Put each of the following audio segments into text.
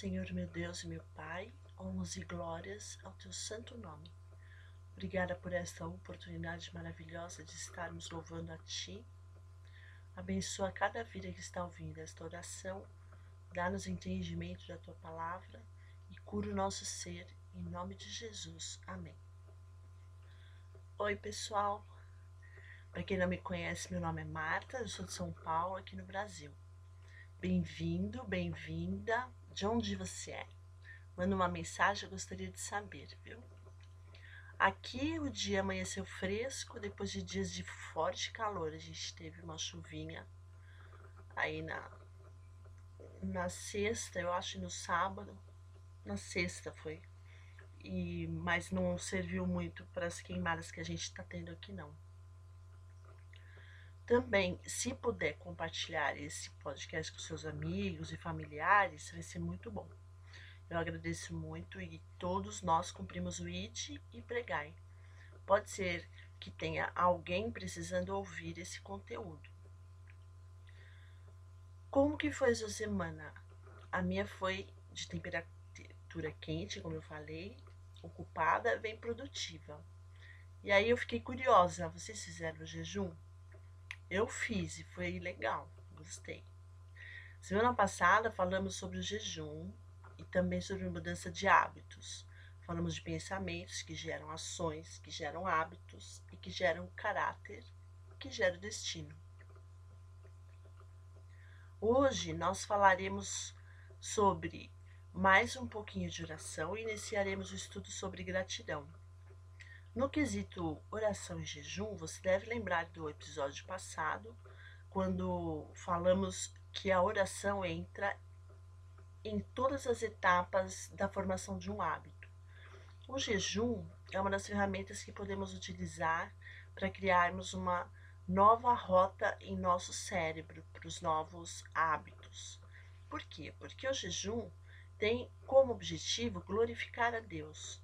Senhor meu Deus e meu Pai, honras e glórias ao teu santo nome. Obrigada por esta oportunidade maravilhosa de estarmos louvando a Ti. Abençoa cada vida que está ouvindo esta oração, dá-nos entendimento da Tua palavra e cura o nosso ser, em nome de Jesus. Amém. Oi, pessoal. Para quem não me conhece, meu nome é Marta, eu sou de São Paulo, aqui no Brasil. Bem-vindo, bem-vinda de onde você é. Manda uma mensagem, eu gostaria de saber, viu? Aqui o dia amanheceu fresco, depois de dias de forte calor. A gente teve uma chuvinha aí na, na sexta, eu acho, no sábado. Na sexta foi. E, mas não serviu muito para as queimadas que a gente está tendo aqui, não. Também, se puder compartilhar esse podcast com seus amigos e familiares, vai ser muito bom. Eu agradeço muito e todos nós cumprimos o IT e pregai. Pode ser que tenha alguém precisando ouvir esse conteúdo. Como que foi a sua semana? A minha foi de temperatura quente, como eu falei, ocupada, bem produtiva. E aí eu fiquei curiosa, vocês fizeram o jejum? Eu fiz e foi legal, gostei. Semana passada falamos sobre o jejum e também sobre mudança de hábitos. Falamos de pensamentos que geram ações, que geram hábitos e que geram caráter, que geram destino. Hoje nós falaremos sobre mais um pouquinho de oração e iniciaremos o estudo sobre gratidão. No quesito oração e jejum, você deve lembrar do episódio passado, quando falamos que a oração entra em todas as etapas da formação de um hábito. O jejum é uma das ferramentas que podemos utilizar para criarmos uma nova rota em nosso cérebro para os novos hábitos. Por quê? Porque o jejum tem como objetivo glorificar a Deus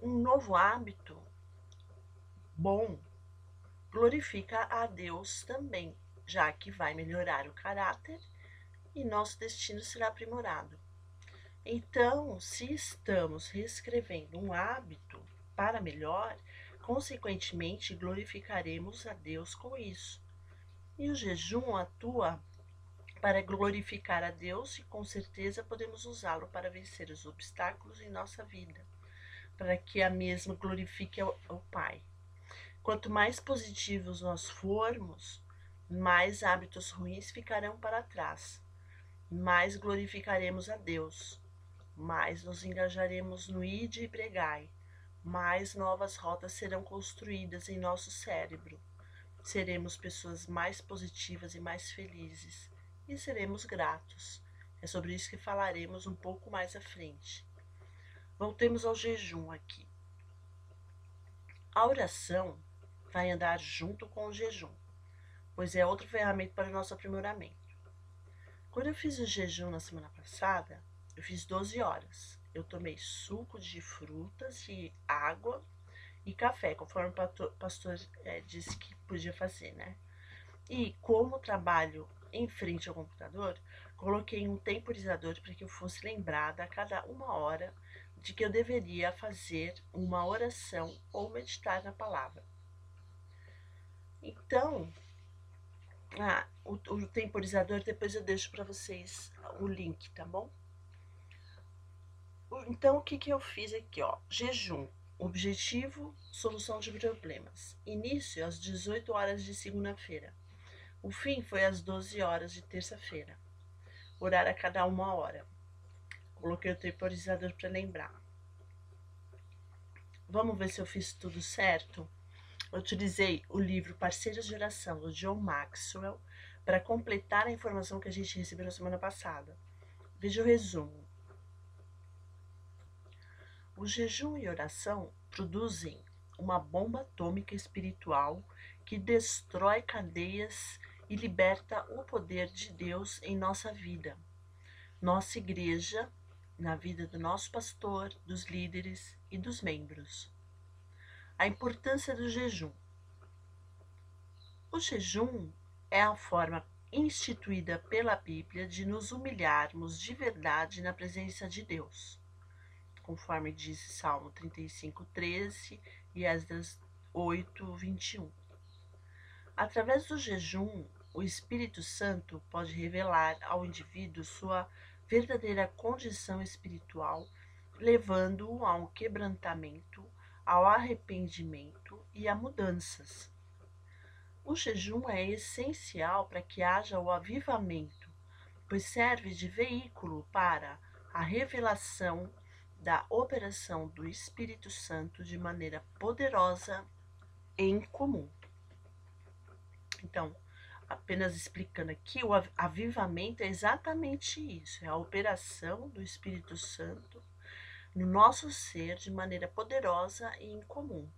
um novo hábito bom glorifica a Deus também, já que vai melhorar o caráter e nosso destino será aprimorado. Então, se estamos reescrevendo um hábito para melhor, consequentemente glorificaremos a Deus com isso. E o jejum atua para glorificar a Deus e com certeza podemos usá-lo para vencer os obstáculos em nossa vida para que a mesma glorifique ao, Pai. Quanto mais positivos nós formos, mais hábitos ruins ficarão para trás, mais glorificaremos a Deus, mais nos engajaremos no ide e pregai, mais novas rotas serão construídas em nosso cérebro. Seremos pessoas mais positivas e mais felizes e seremos gratos. É sobre isso que falaremos um pouco mais à frente. Voltemos ao jejum aqui. A oração vai andar junto com o jejum, pois é outra ferramenta para o nosso aprimoramento. Quando eu fiz o jejum na semana passada, eu fiz 12 horas. Eu tomei suco de frutas e água e café, conforme o pastor é, disse que podia fazer, né? E como trabalho em frente ao computador, coloquei um temporizador para que eu fosse lembrada a cada uma hora de que eu deveria fazer uma oração ou meditar na palavra. Então, ah, o, o temporizador depois eu deixo para vocês o link, tá bom? Então, o que, que eu fiz aqui, ó? Jejum. Objetivo, solução de problemas. Início às 18 horas de segunda-feira. O fim foi às 12 horas de terça-feira. Orar a cada uma hora. Coloquei o temporizador para lembrar. Vamos ver se eu fiz tudo certo? Eu utilizei o livro Parceiros de Oração, do John Maxwell, para completar a informação que a gente recebeu na semana passada. Veja o resumo. O jejum e oração produzem uma bomba atômica espiritual que destrói cadeias e liberta o poder de Deus em nossa vida. Nossa igreja na vida do nosso pastor, dos líderes e dos membros. A importância do jejum. O jejum é a forma instituída pela Bíblia de nos humilharmos de verdade na presença de Deus, conforme diz Salmo 35, 13 e Esdras 8, 21. Através do jejum, o Espírito Santo pode revelar ao indivíduo sua verdadeira condição espiritual, levando-o a um quebrantamento, ao arrependimento e a mudanças. O jejum é essencial para que haja o avivamento, pois serve de veículo para a revelação da operação do Espírito Santo de maneira poderosa em comum. Então, apenas explicando aqui, o avivamento é exatamente isso: é a operação do Espírito Santo no nosso ser de maneira poderosa e incomum.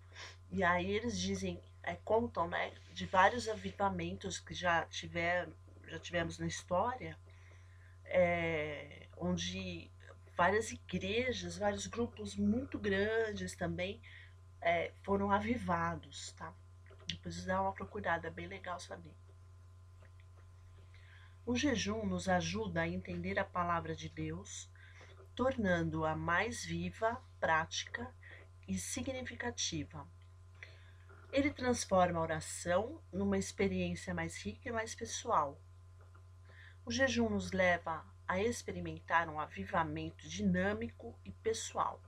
E aí eles dizem, é, contam, né, de vários avivamentos que já tiver, já tivemos na história, é, onde várias igrejas, vários grupos muito grandes também é, foram avivados, tá? Depois dá uma procurada, é bem legal saber. O jejum nos ajuda a entender a palavra de Deus, tornando-a mais viva, prática e significativa. Ele transforma a oração numa experiência mais rica e mais pessoal. O jejum nos leva a experimentar um avivamento dinâmico e pessoal.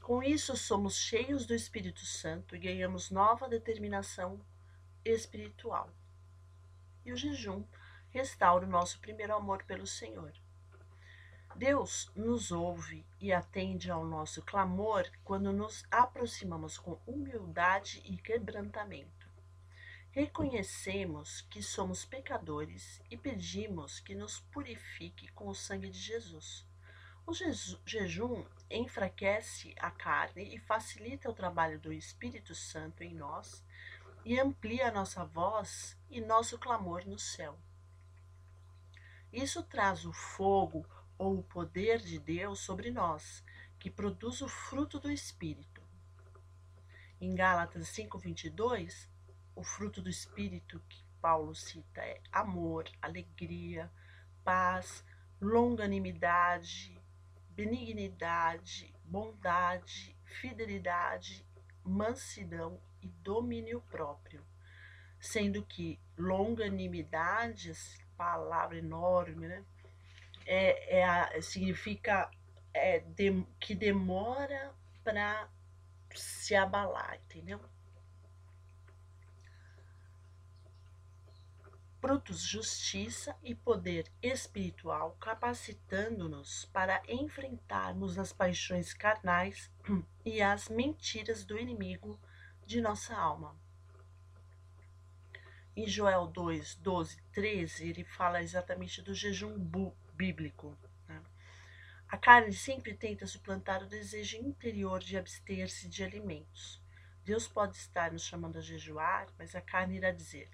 Com isso, somos cheios do Espírito Santo e ganhamos nova determinação espiritual. E o jejum restaura o nosso primeiro amor pelo Senhor. Deus nos ouve e atende ao nosso clamor quando nos aproximamos com humildade e quebrantamento. Reconhecemos que somos pecadores e pedimos que nos purifique com o sangue de Jesus. O jejum enfraquece a carne e facilita o trabalho do Espírito Santo em nós e amplia nossa voz e nosso clamor no céu. Isso traz o fogo ou o poder de Deus sobre nós, que produz o fruto do Espírito. Em Gálatas 5:22, o fruto do Espírito que Paulo cita é amor, alegria, paz, longanimidade, benignidade, bondade, fidelidade, mansidão e domínio próprio. Sendo que longanimidade, palavra enorme, né? É, é a, significa é, de, que demora para se abalar, entendeu? Frutos, justiça e poder espiritual, capacitando-nos para enfrentarmos as paixões carnais e as mentiras do inimigo de nossa alma. Em Joel 2, 12, 13, ele fala exatamente do jejum bíblico. Né? A carne sempre tenta suplantar o desejo interior de abster-se de alimentos. Deus pode estar nos chamando a jejuar, mas a carne irá dizer: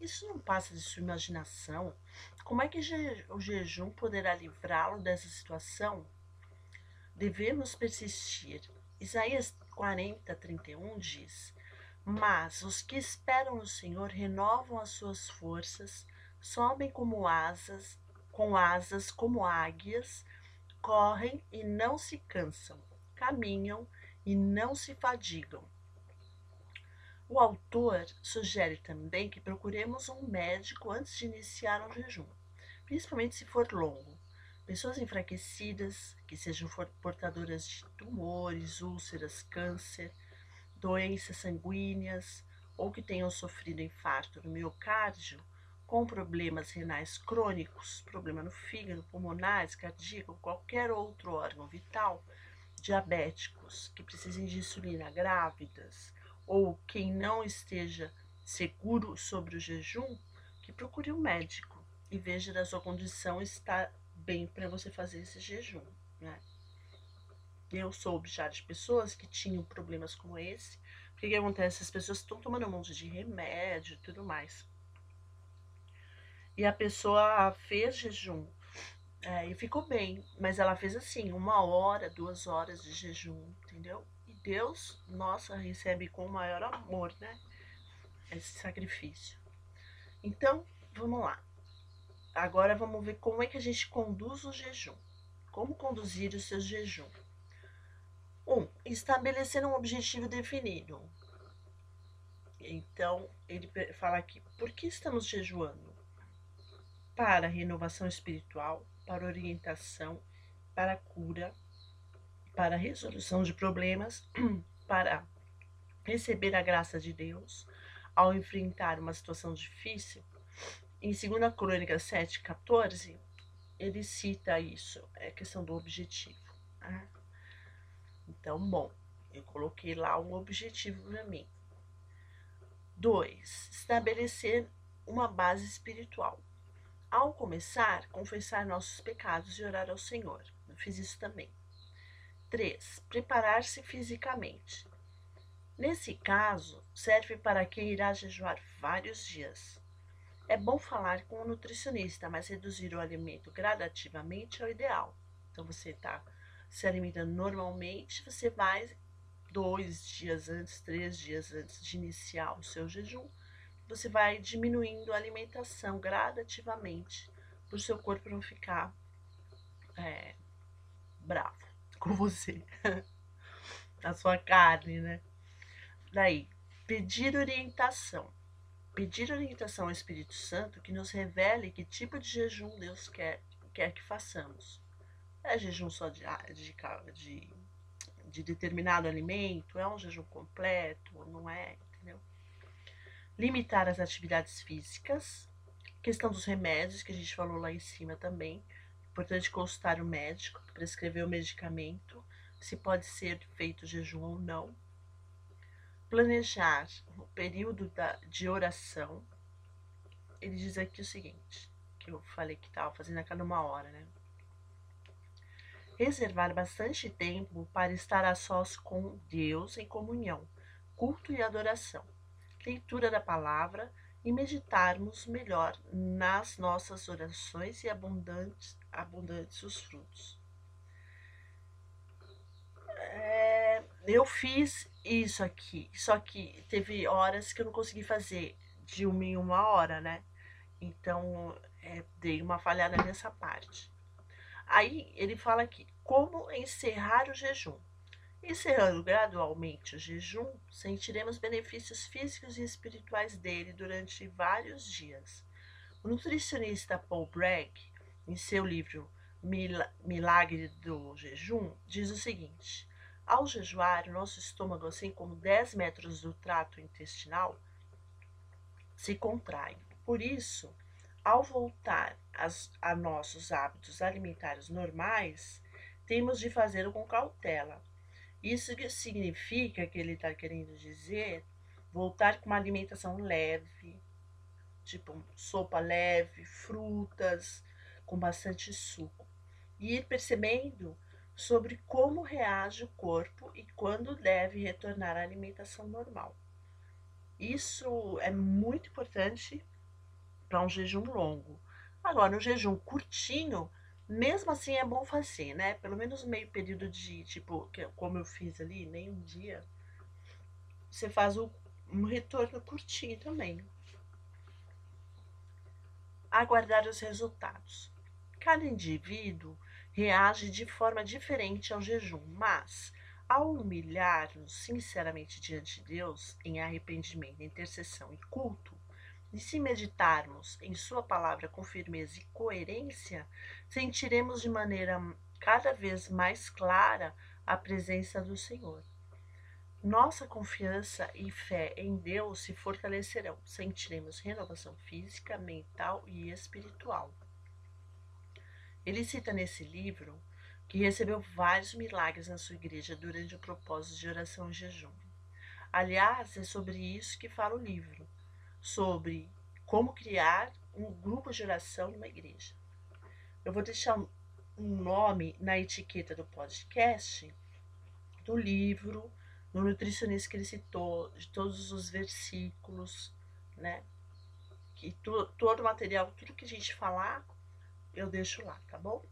Isso não passa de sua imaginação. Como é que o jejum poderá livrá-lo dessa situação? Devemos persistir. Isaías 40, 31 diz: mas os que esperam no Senhor renovam as suas forças, sobem como asas, com asas como águias, correm e não se cansam, caminham e não se fadigam. O autor sugere também que procuremos um médico antes de iniciar um jejum, principalmente se for longo. Pessoas enfraquecidas, que sejam portadoras de tumores, úlceras, câncer, doenças sanguíneas ou que tenham sofrido infarto no miocárdio com problemas renais crônicos, problema no fígado, pulmonares, cardíaco, qualquer outro órgão vital, diabéticos que precisem de insulina, grávidas, ou quem não esteja seguro sobre o jejum, que procure um médico e veja se a sua condição está bem para você fazer esse jejum, né? Eu soube já de pessoas que tinham problemas como esse. O que, que acontece? As pessoas estão tomando um monte de remédio e tudo mais. E a pessoa fez jejum é, e ficou bem, mas ela fez assim, uma hora, duas horas de jejum, entendeu? E Deus, nossa, recebe com o maior amor, né? Esse sacrifício. Então, vamos lá. agora vamos ver como é que a gente conduz o jejum. Como conduzir o seu jejum? Um, estabelecer um objetivo definido. Então, ele fala aqui: por que estamos jejuando? Para renovação espiritual, para orientação, para cura, para resolução de problemas, para receber a graça de Deus ao enfrentar uma situação difícil. Em 2 Crônica 7, 14, ele cita isso, é questão do objetivo. Né? Então, bom, eu coloquei lá um objetivo para mim. Dois, estabelecer uma base espiritual. Ao começar, confessar nossos pecados e orar ao Senhor. Eu fiz isso também. Três, preparar-se fisicamente. Nesse caso, serve para quem irá jejuar vários dias. É bom falar com o nutricionista, mas reduzir o alimento gradativamente é o ideal. Então, você está se alimentando normalmente, você vai dois dias antes, três dias antes de iniciar o seu jejum, você vai diminuindo a alimentação gradativamente para o seu corpo não ficar é, bravo com você, a sua carne, né? Daí, pedir orientação. Pedir orientação ao Espírito Santo que nos revele que tipo de jejum Deus quer, quer que façamos. É jejum só de, de, de, de determinado alimento? É um jejum completo? Não é? Limitar as atividades físicas. Questão dos remédios, que a gente falou lá em cima também. Importante consultar o médico, prescrever o medicamento, se pode ser feito jejum ou não. Planejar o período da, de oração. Ele diz aqui o seguinte, que eu falei que estava fazendo a cada uma hora, né? reservar bastante tempo para estar a sós com Deus em comunhão, culto e adoração, leitura da palavra e meditarmos melhor nas nossas orações e abundantes, abundantes os frutos. É, eu fiz isso aqui, só que teve horas que eu não consegui fazer de uma em uma hora, né? Então, é, dei uma falhada nessa parte. Aí ele fala aqui, como encerrar o jejum. Encerrando gradualmente o jejum, sentiremos benefícios físicos e espirituais dele durante vários dias. O nutricionista Paul Bragg, em seu livro Milagre do Jejum, diz o seguinte: ao jejuar, o nosso estômago, assim como 10 metros do trato intestinal, se contrai. Por isso, ao voltar as, a nossos hábitos alimentares normais, temos de fazê-lo com cautela. Isso significa que ele está querendo dizer voltar com uma alimentação leve, tipo sopa leve, frutas com bastante suco, e ir percebendo sobre como reage o corpo e quando deve retornar à alimentação normal. Isso é muito importante para um jejum longo. Agora, um jejum curtinho, mesmo assim é bom fazer, né? Pelo menos meio período de, tipo, como eu fiz ali, nem um dia. Você faz o, um retorno curtinho também. Aguardar os resultados. Cada indivíduo reage de forma diferente ao jejum, mas ao humilhar-nos sinceramente diante de Deus em arrependimento, intercessão e culto, e se meditarmos em Sua palavra com firmeza e coerência, sentiremos de maneira cada vez mais clara a presença do Senhor. Nossa confiança e fé em Deus se fortalecerão, sentiremos renovação física, mental e espiritual. Ele cita nesse livro que recebeu vários milagres na sua igreja durante o propósito de oração e jejum. Aliás, é sobre isso que fala o livro sobre como criar um grupo de oração numa igreja. Eu vou deixar um nome na etiqueta do podcast, do livro, no nutricionista que ele citou, de todos os versículos, né? Que todo o material, tudo que a gente falar, eu deixo lá, tá bom?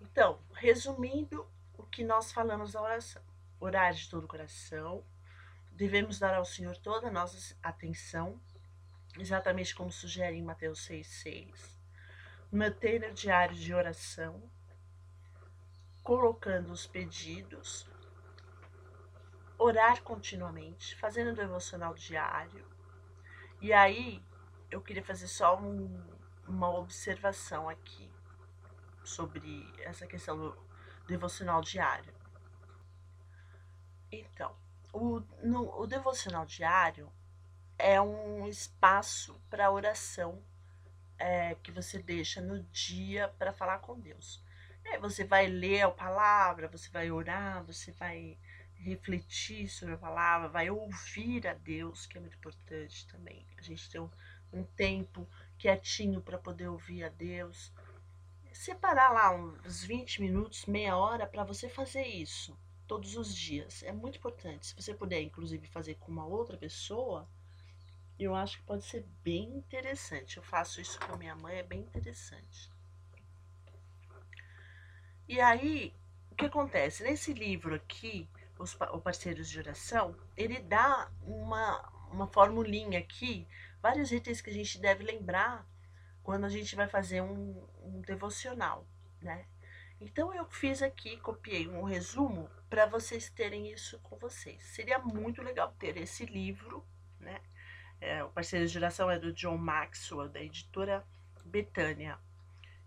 Então, resumindo o que nós falamos na oração: orar de todo o coração, Devemos dar ao Senhor toda a nossa atenção, exatamente como sugere em Mateus 6,6. Manter o diário de oração, colocando os pedidos, orar continuamente, fazendo o devocional diário. E aí, eu queria fazer só um, uma observação aqui sobre essa questão do devocional diário. Então, o, no, o devocional diário é um espaço para oração é, que você deixa no dia para falar com Deus. É, você vai ler a palavra, você vai orar, você vai refletir sobre a palavra, vai ouvir a Deus, que é muito importante também. A gente tem um, um tempo quietinho para poder ouvir a Deus. Separar lá uns 20 minutos, meia hora para você fazer isso todos os dias. É muito importante. Se você puder, inclusive, fazer com uma outra pessoa, eu acho que pode ser bem interessante. Eu faço isso com minha mãe, é bem interessante. E aí, o que acontece? Nesse livro aqui, os, o Parceiros de Oração, ele dá uma, uma formulinha aqui, vários itens que a gente deve lembrar quando a gente vai fazer um, um devocional, né? Então eu fiz aqui, copiei um resumo para vocês terem isso com vocês. Seria muito legal ter esse livro, né? É, o parceiro de geração é do John Maxwell, da editora Betânia.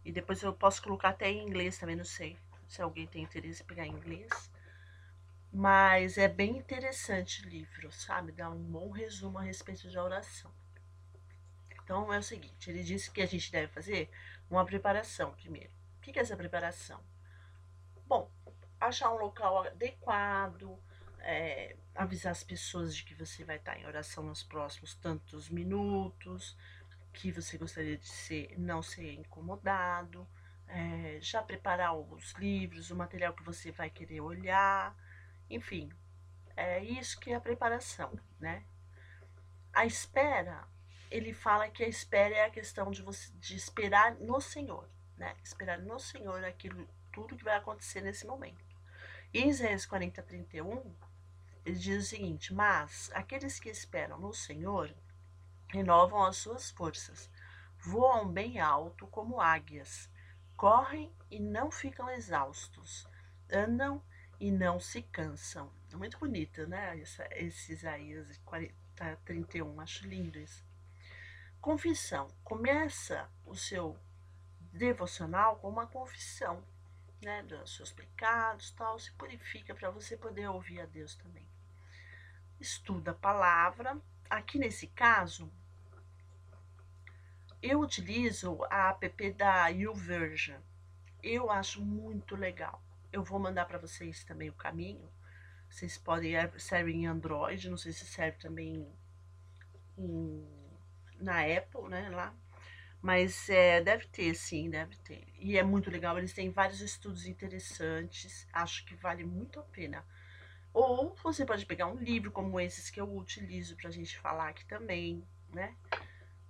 E depois eu posso colocar até em inglês também, não sei se alguém tem interesse em pegar em inglês. Mas é bem interessante o livro, sabe? Dá um bom resumo a respeito da oração. Então é o seguinte, ele disse que a gente deve fazer uma preparação primeiro. O que é essa preparação? Bom, achar um local adequado, é, avisar as pessoas de que você vai estar em oração nos próximos tantos minutos, que você gostaria de ser, não ser incomodado, é, já preparar os livros, o material que você vai querer olhar, enfim, é isso que é a preparação, né? A espera, ele fala que a espera é a questão de você de esperar no Senhor, né? Esperar no Senhor aquilo tudo que vai acontecer nesse momento. Em Isaías 40, 31, ele diz o seguinte: Mas aqueles que esperam no Senhor renovam as suas forças, voam bem alto como águias, correm e não ficam exaustos, andam e não se cansam. É muito bonito, né? Essa, esse Isaías 40, 31, acho lindo isso. Confissão. Começa o seu devocional com uma confissão né, dos seus pecados, tal, se purifica para você poder ouvir a Deus também. Estuda a palavra. Aqui nesse caso, eu utilizo a app da YouVersion. Eu acho muito legal. Eu vou mandar para vocês também o caminho. Vocês podem é, serve em Android, não sei se serve também em, na Apple, né, lá. Mas é, deve ter, sim, deve ter. E é muito legal, eles têm vários estudos interessantes, acho que vale muito a pena. Ou você pode pegar um livro como esses que eu utilizo pra gente falar aqui também, né?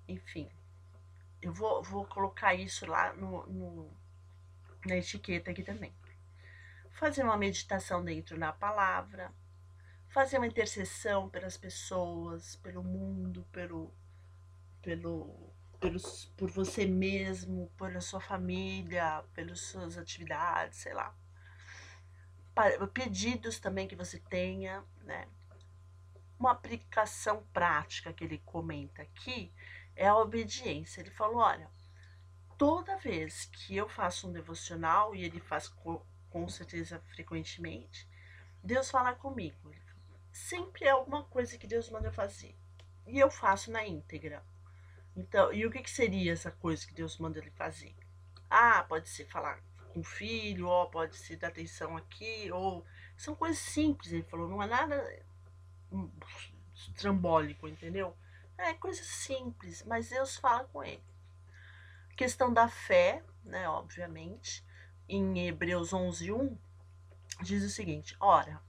Enfim, eu vou, vou colocar isso lá no, no, na etiqueta aqui também. Fazer uma meditação dentro da palavra, fazer uma intercessão pelas pessoas, pelo mundo, pelo, pelo pelos, por você mesmo, pela sua família, pelas suas atividades, sei lá. Pedidos também que você tenha, né? Uma aplicação prática que ele comenta aqui é a obediência. Ele falou: olha, toda vez que eu faço um devocional, e ele faz com, com certeza frequentemente, Deus fala comigo. Sempre é alguma coisa que Deus manda eu fazer. E eu faço na íntegra. Então, e o que, que seria essa coisa que Deus manda ele fazer? Ah, pode ser falar com o filho, ou pode ser dar atenção aqui, ou. São coisas simples, ele falou, não é nada trambólico, entendeu? É coisa simples, mas Deus fala com ele. Questão da fé, né, obviamente, em Hebreus 11, 1, diz o seguinte: Ora,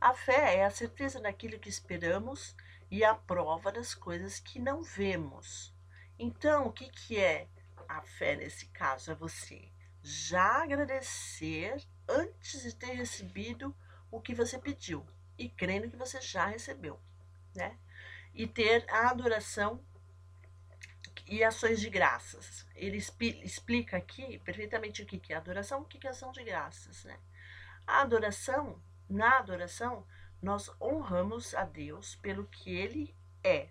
a fé é a certeza daquilo que esperamos e a prova das coisas que não vemos. Então, o que, que é a fé nesse caso? É você já agradecer antes de ter recebido o que você pediu e crendo que você já recebeu, né? E ter a adoração e ações de graças. Ele explica aqui perfeitamente o que é adoração, o que é ação de graças, né? A adoração, na adoração, nós honramos a Deus pelo que Ele é.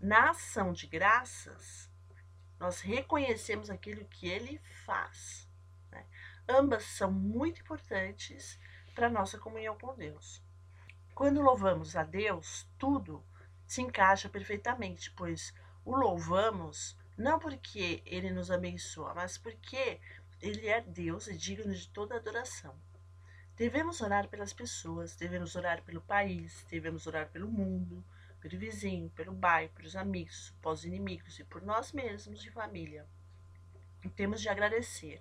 Na ação de graças, nós reconhecemos aquilo que Ele faz. Né? Ambas são muito importantes para a nossa comunhão com Deus. Quando louvamos a Deus, tudo se encaixa perfeitamente, pois o louvamos não porque ele nos abençoa, mas porque ele é Deus e digno de toda adoração. Devemos orar pelas pessoas, devemos orar pelo país, devemos orar pelo mundo, pelo vizinho, pelo bairro, pelos amigos, pelos inimigos e por nós mesmos de família. E temos de agradecer.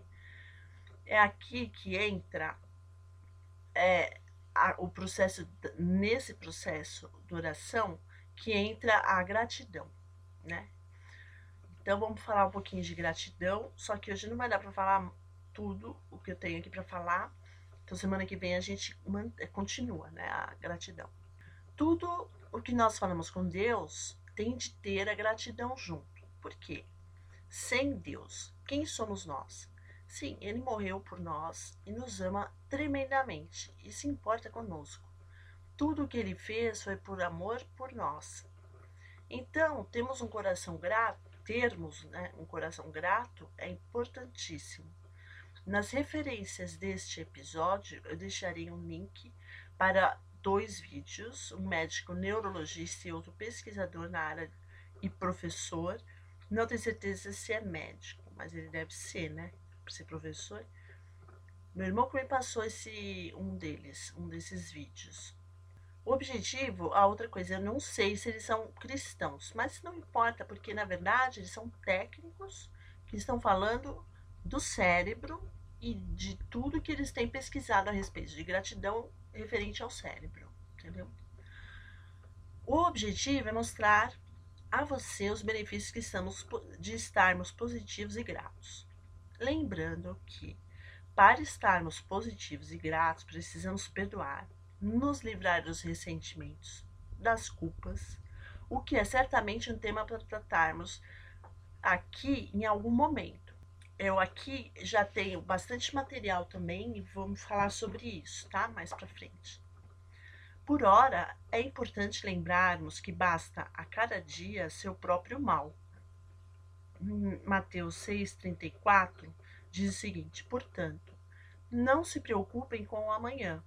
É aqui que entra é, a, o processo, nesse processo de oração, que entra a gratidão, né? Então vamos falar um pouquinho de gratidão, só que hoje não vai dar para falar tudo o que eu tenho aqui para falar. Então semana que vem a gente continua, né, a gratidão. Tudo o que nós falamos com Deus tem de ter a gratidão junto. Por quê? Sem Deus, quem somos nós? Sim, ele morreu por nós e nos ama tremendamente e se importa conosco. Tudo o que ele fez foi por amor por nós. Então, temos um coração grato, termos né, um coração grato é importantíssimo. Nas referências deste episódio, eu deixarei um link para dois vídeos, um médico neurologista e outro pesquisador na área e professor. Não tenho certeza se é médico, mas ele deve ser, né? Para ser professor. Meu irmão que me passou esse um deles, um desses vídeos. O objetivo, a outra coisa, eu não sei se eles são cristãos, mas não importa, porque na verdade eles são técnicos que estão falando do cérebro e de tudo que eles têm pesquisado a respeito de gratidão referente ao cérebro, entendeu? O objetivo é mostrar a você os benefícios que estamos de estarmos positivos e gratos. Lembrando que para estarmos positivos e gratos, precisamos perdoar, nos livrar dos ressentimentos, das culpas, o que é certamente um tema para tratarmos aqui em algum momento. Eu aqui já tenho bastante material também e vamos falar sobre isso, tá? Mais para frente. Por hora, é importante lembrarmos que basta a cada dia seu próprio mal. Mateus 6,34 diz o seguinte: portanto, não se preocupem com o amanhã,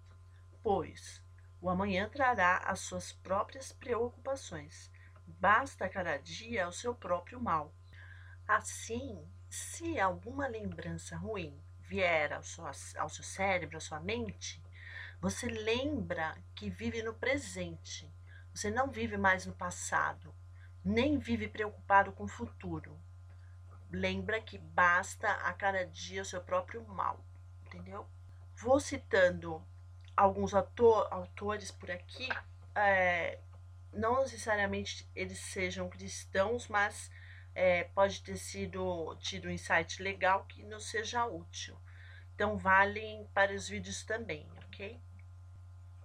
pois o amanhã trará as suas próprias preocupações. Basta a cada dia o seu próprio mal. Assim, se alguma lembrança ruim vier ao seu, ao seu cérebro, à sua mente, você lembra que vive no presente. Você não vive mais no passado, nem vive preocupado com o futuro. Lembra que basta a cada dia o seu próprio mal, entendeu? Vou citando alguns autor, autores por aqui, é, não necessariamente eles sejam cristãos, mas é, pode ter sido tido um insight legal que não seja útil. Então, valem para os vídeos também, ok?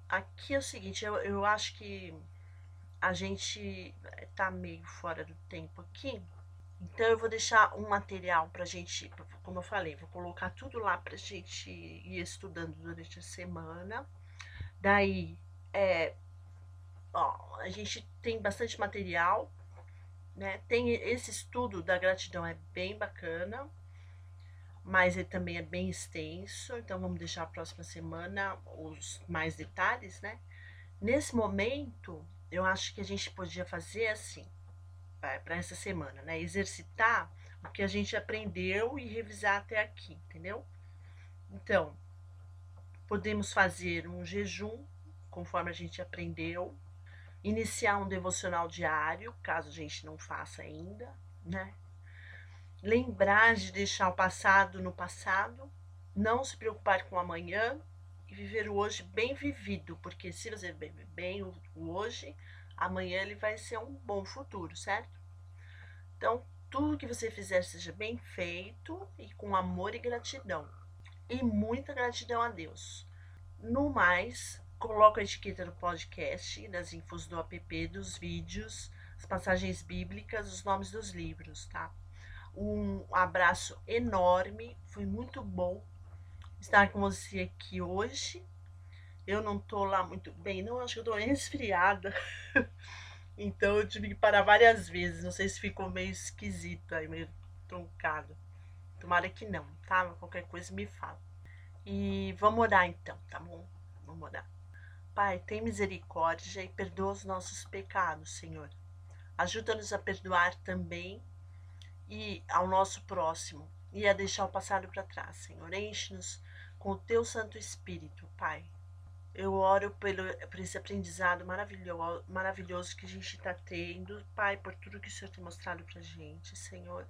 Aqui é o seguinte, eu, eu acho que a gente tá meio fora do tempo aqui, então eu vou deixar um material pra gente, como eu falei, vou colocar tudo lá pra gente ir estudando durante a semana. Daí, é, ó, a gente tem bastante material, né? Tem esse estudo da gratidão é bem bacana, mas ele também é bem extenso, então vamos deixar a próxima semana os mais detalhes, né? Nesse momento, eu acho que a gente podia fazer assim, para essa semana, né? Exercitar o que a gente aprendeu e revisar até aqui, entendeu? Então, podemos fazer um jejum, conforme a gente aprendeu, iniciar um devocional diário, caso a gente não faça ainda, né? Lembrar de deixar o passado no passado, não se preocupar com o amanhã e viver o hoje bem vivido, porque se você viver bem o hoje, amanhã ele vai ser um bom futuro, certo? Então, tudo que você fizer seja bem feito e com amor e gratidão. E muita gratidão a Deus. No mais, coloca a etiqueta do podcast, das infos do app, dos vídeos, as passagens bíblicas, os nomes dos livros, tá? Um abraço enorme, foi muito bom estar com você aqui hoje. Eu não tô lá muito bem, não, acho que eu tô resfriada. então eu tive que parar várias vezes. Não sei se ficou meio esquisita, meio truncado. Tomara que não, tá? Qualquer coisa me fala. E vamos orar então, tá bom? Vamos orar. Pai, tem misericórdia e perdoa os nossos pecados, Senhor. Ajuda-nos a perdoar também e ao nosso próximo e a deixar o passado para trás, Senhor. Enche-nos com o teu Santo Espírito, Pai. Eu oro pelo, por esse aprendizado maravilhoso, maravilhoso que a gente está tendo, Pai, por tudo que o Senhor tem mostrado para gente, Senhor.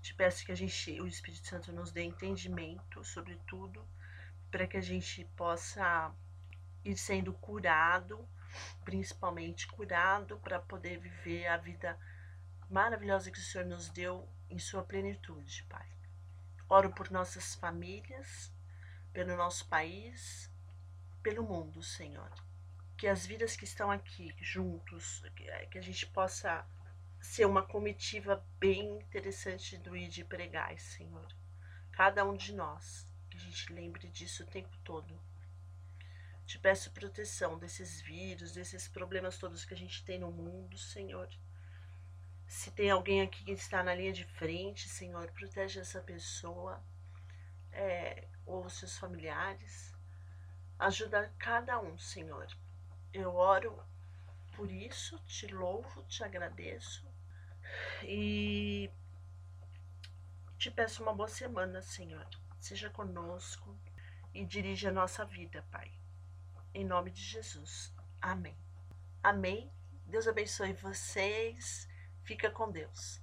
Te peço que a gente, o Espírito Santo nos dê entendimento sobre tudo, para que a gente possa ir sendo curado principalmente curado para poder viver a vida maravilhosa que o Senhor nos deu em sua plenitude, Pai. Oro por nossas famílias, pelo nosso país, pelo mundo, Senhor. Que as vidas que estão aqui juntos, que a gente possa ser uma comitiva bem interessante do ir de pregar, Senhor. Cada um de nós, que a gente lembre disso o tempo todo. Te peço proteção desses vírus, desses problemas todos que a gente tem no mundo, Senhor. Se tem alguém aqui que está na linha de frente, Senhor, protege essa pessoa é, ou seus familiares. Ajuda cada um, Senhor. Eu oro por isso, te louvo, te agradeço e te peço uma boa semana, Senhor. Seja conosco e dirija a nossa vida, Pai. Em nome de Jesus. Amém. Amém. Deus abençoe vocês. Fica com Deus.